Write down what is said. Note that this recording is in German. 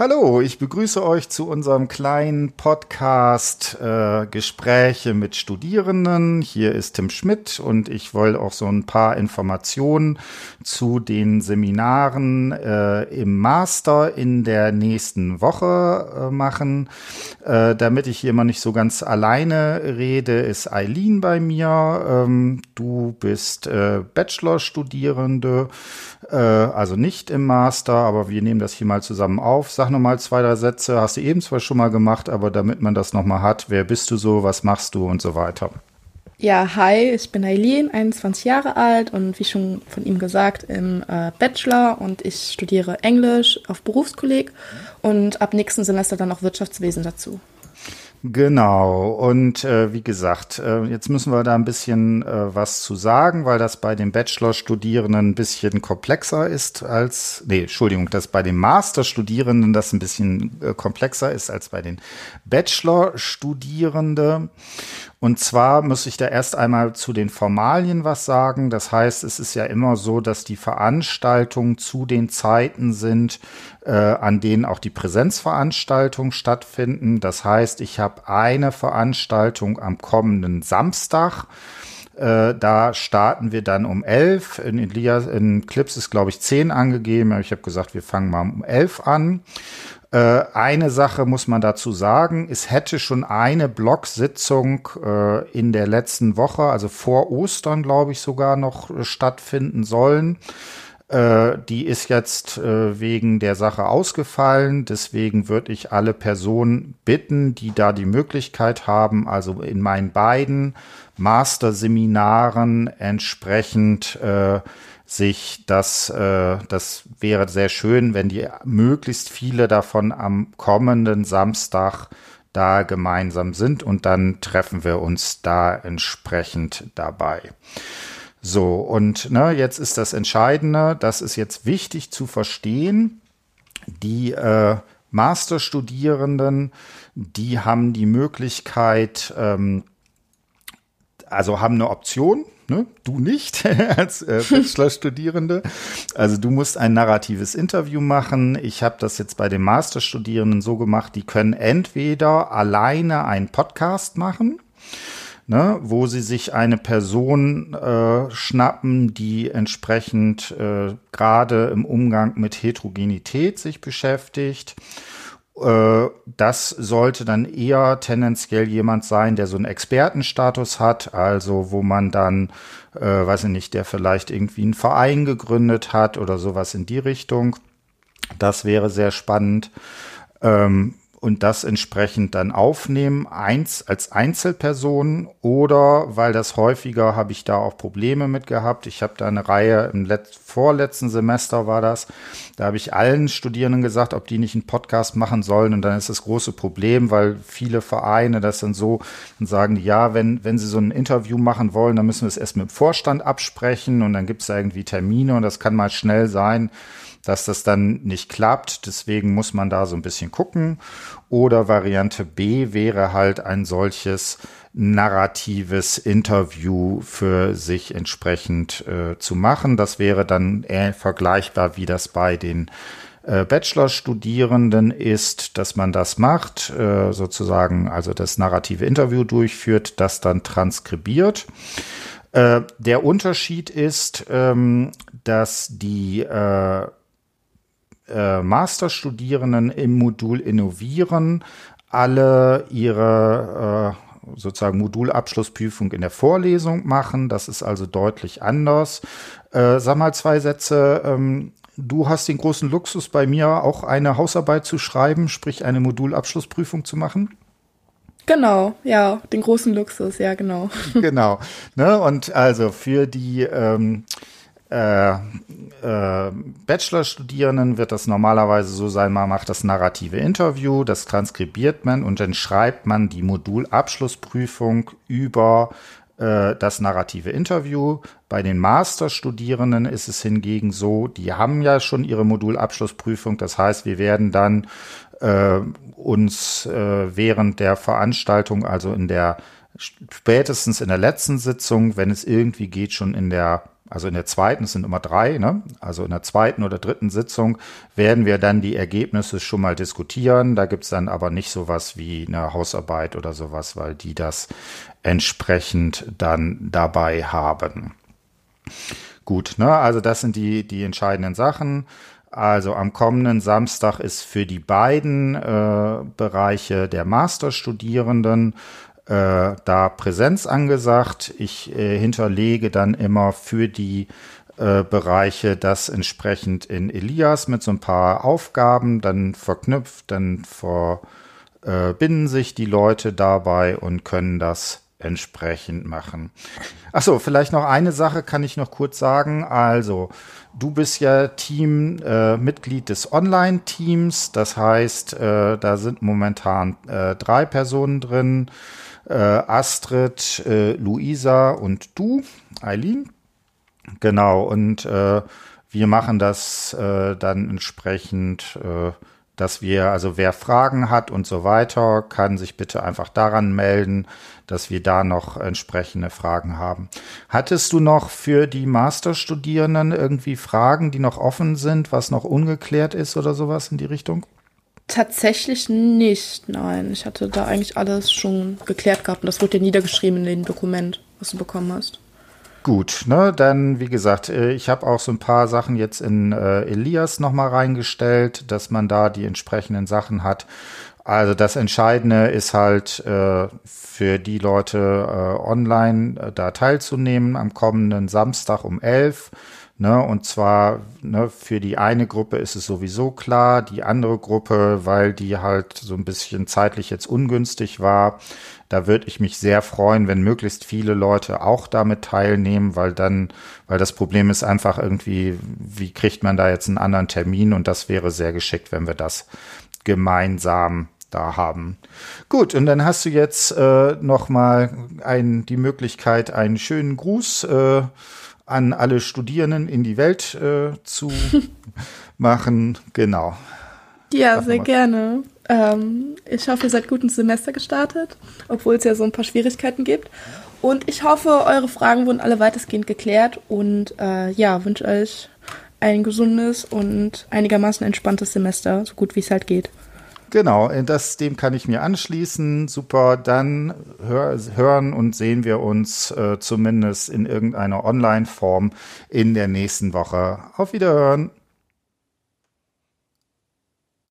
Hallo, ich begrüße euch zu unserem kleinen Podcast äh, Gespräche mit Studierenden. Hier ist Tim Schmidt und ich wollte auch so ein paar Informationen zu den Seminaren äh, im Master in der nächsten Woche äh, machen. Äh, damit ich hier immer nicht so ganz alleine rede, ist Eileen bei mir. Ähm, du bist äh, Bachelorstudierende, äh, also nicht im Master, aber wir nehmen das hier mal zusammen auf. Sag noch mal zwei, drei Sätze. Hast du eben zwar schon mal gemacht, aber damit man das noch mal hat, wer bist du so, was machst du und so weiter. Ja, hi, ich bin Eileen, 21 Jahre alt und wie schon von ihm gesagt, im äh, Bachelor und ich studiere Englisch auf Berufskolleg und ab nächsten Semester dann auch Wirtschaftswesen dazu. Genau. Und äh, wie gesagt, äh, jetzt müssen wir da ein bisschen äh, was zu sagen, weil das bei den Bachelor-Studierenden ein bisschen komplexer ist als, nee, Entschuldigung, dass bei den Master-Studierenden das ein bisschen äh, komplexer ist als bei den Bachelor-Studierenden. Und zwar muss ich da erst einmal zu den Formalien was sagen. Das heißt, es ist ja immer so, dass die Veranstaltungen zu den Zeiten sind, äh, an denen auch die Präsenzveranstaltungen stattfinden. Das heißt, ich habe eine Veranstaltung am kommenden Samstag. Äh, da starten wir dann um elf. In, Elias, in Clips ist, glaube ich, zehn angegeben. Aber ich habe gesagt, wir fangen mal um elf an. Äh, eine Sache muss man dazu sagen, es hätte schon eine Blocksitzung äh, in der letzten Woche, also vor Ostern, glaube ich, sogar noch äh, stattfinden sollen. Äh, die ist jetzt äh, wegen der Sache ausgefallen. Deswegen würde ich alle Personen bitten, die da die Möglichkeit haben, also in meinen beiden Masterseminaren entsprechend äh, sich das, äh, das wäre sehr schön, wenn die möglichst viele davon am kommenden Samstag da gemeinsam sind und dann treffen wir uns da entsprechend dabei. So, und ne, jetzt ist das Entscheidende, das ist jetzt wichtig zu verstehen. Die äh, Masterstudierenden, die haben die Möglichkeit, ähm, also haben eine Option, ne? du nicht als äh, Bachelorstudierende. Also du musst ein narratives Interview machen. Ich habe das jetzt bei den Masterstudierenden so gemacht, die können entweder alleine einen Podcast machen. Ne, wo sie sich eine Person äh, schnappen, die entsprechend äh, gerade im Umgang mit Heterogenität sich beschäftigt äh, das sollte dann eher tendenziell jemand sein, der so einen Expertenstatus hat, also wo man dann, äh, weiß ich nicht, der vielleicht irgendwie einen Verein gegründet hat oder sowas in die Richtung. Das wäre sehr spannend. Ähm, und das entsprechend dann aufnehmen, eins als Einzelperson oder weil das häufiger habe ich da auch Probleme mit gehabt. Ich habe da eine Reihe im Let vorletzten Semester war das, da habe ich allen Studierenden gesagt, ob die nicht einen Podcast machen sollen und dann ist das große Problem, weil viele Vereine das dann so dann sagen, ja, wenn wenn sie so ein Interview machen wollen, dann müssen wir es erst mit dem Vorstand absprechen und dann gibt es da irgendwie Termine und das kann mal schnell sein dass das dann nicht klappt. Deswegen muss man da so ein bisschen gucken. Oder Variante B wäre halt ein solches narratives Interview für sich entsprechend äh, zu machen. Das wäre dann eher vergleichbar, wie das bei den äh, Bachelorstudierenden ist, dass man das macht, äh, sozusagen also das narrative Interview durchführt, das dann transkribiert. Äh, der Unterschied ist, ähm, dass die äh, äh, Masterstudierenden im Modul Innovieren alle ihre äh, sozusagen Modulabschlussprüfung in der Vorlesung machen. Das ist also deutlich anders. Äh, sag mal zwei Sätze. Ähm, du hast den großen Luxus, bei mir auch eine Hausarbeit zu schreiben, sprich eine Modulabschlussprüfung zu machen. Genau, ja, den großen Luxus, ja, genau. genau. Ne? Und also für die ähm, äh, äh, Bachelorstudierenden wird das normalerweise so sein, man macht das narrative Interview, das transkribiert man und dann schreibt man die Modulabschlussprüfung über äh, das narrative Interview. Bei den Masterstudierenden ist es hingegen so, die haben ja schon ihre Modulabschlussprüfung, das heißt, wir werden dann äh, uns äh, während der Veranstaltung, also in der spätestens in der letzten Sitzung, wenn es irgendwie geht, schon in der also in der zweiten, es sind immer drei, ne? also in der zweiten oder dritten Sitzung werden wir dann die Ergebnisse schon mal diskutieren. Da gibt's dann aber nicht sowas wie eine Hausarbeit oder sowas, weil die das entsprechend dann dabei haben. Gut, ne? also das sind die, die entscheidenden Sachen. Also am kommenden Samstag ist für die beiden äh, Bereiche der Masterstudierenden äh, da Präsenz angesagt. Ich äh, hinterlege dann immer für die äh, Bereiche das entsprechend in Elias mit so ein paar Aufgaben dann verknüpft, dann verbinden sich die Leute dabei und können das entsprechend machen. Ach so, vielleicht noch eine Sache kann ich noch kurz sagen. Also, du bist ja Team äh, Mitglied des Online-Teams. Das heißt, äh, da sind momentan äh, drei Personen drin. Äh, Astrid, äh, Luisa und du, Eileen. Genau, und äh, wir machen das äh, dann entsprechend äh, dass wir, also wer Fragen hat und so weiter, kann sich bitte einfach daran melden, dass wir da noch entsprechende Fragen haben. Hattest du noch für die Masterstudierenden irgendwie Fragen, die noch offen sind, was noch ungeklärt ist oder sowas in die Richtung? Tatsächlich nicht, nein. Ich hatte da eigentlich alles schon geklärt gehabt und das wurde ja niedergeschrieben in dem Dokument, was du bekommen hast. Gut, ne, dann wie gesagt, äh, ich habe auch so ein paar Sachen jetzt in äh, Elias nochmal reingestellt, dass man da die entsprechenden Sachen hat. Also das Entscheidende ist halt äh, für die Leute äh, online äh, da teilzunehmen am kommenden Samstag um elf. Ne, und zwar ne, für die eine Gruppe ist es sowieso klar, die andere Gruppe, weil die halt so ein bisschen zeitlich jetzt ungünstig war, da würde ich mich sehr freuen, wenn möglichst viele Leute auch damit teilnehmen, weil dann, weil das Problem ist einfach irgendwie, wie kriegt man da jetzt einen anderen Termin und das wäre sehr geschickt, wenn wir das gemeinsam da haben. Gut, und dann hast du jetzt äh, noch mal ein, die Möglichkeit, einen schönen Gruß äh, an alle Studierenden in die Welt äh, zu machen. Genau. Ja, sehr gerne. Ähm, ich hoffe, ihr seid gut ins Semester gestartet, obwohl es ja so ein paar Schwierigkeiten gibt. Und ich hoffe, eure Fragen wurden alle weitestgehend geklärt und äh, ja, wünsche euch ein gesundes und einigermaßen entspanntes Semester, so gut wie es halt geht. Genau, äh, das, dem kann ich mir anschließen. Super, dann hör, hören und sehen wir uns äh, zumindest in irgendeiner Online-Form in der nächsten Woche. Auf Wiederhören.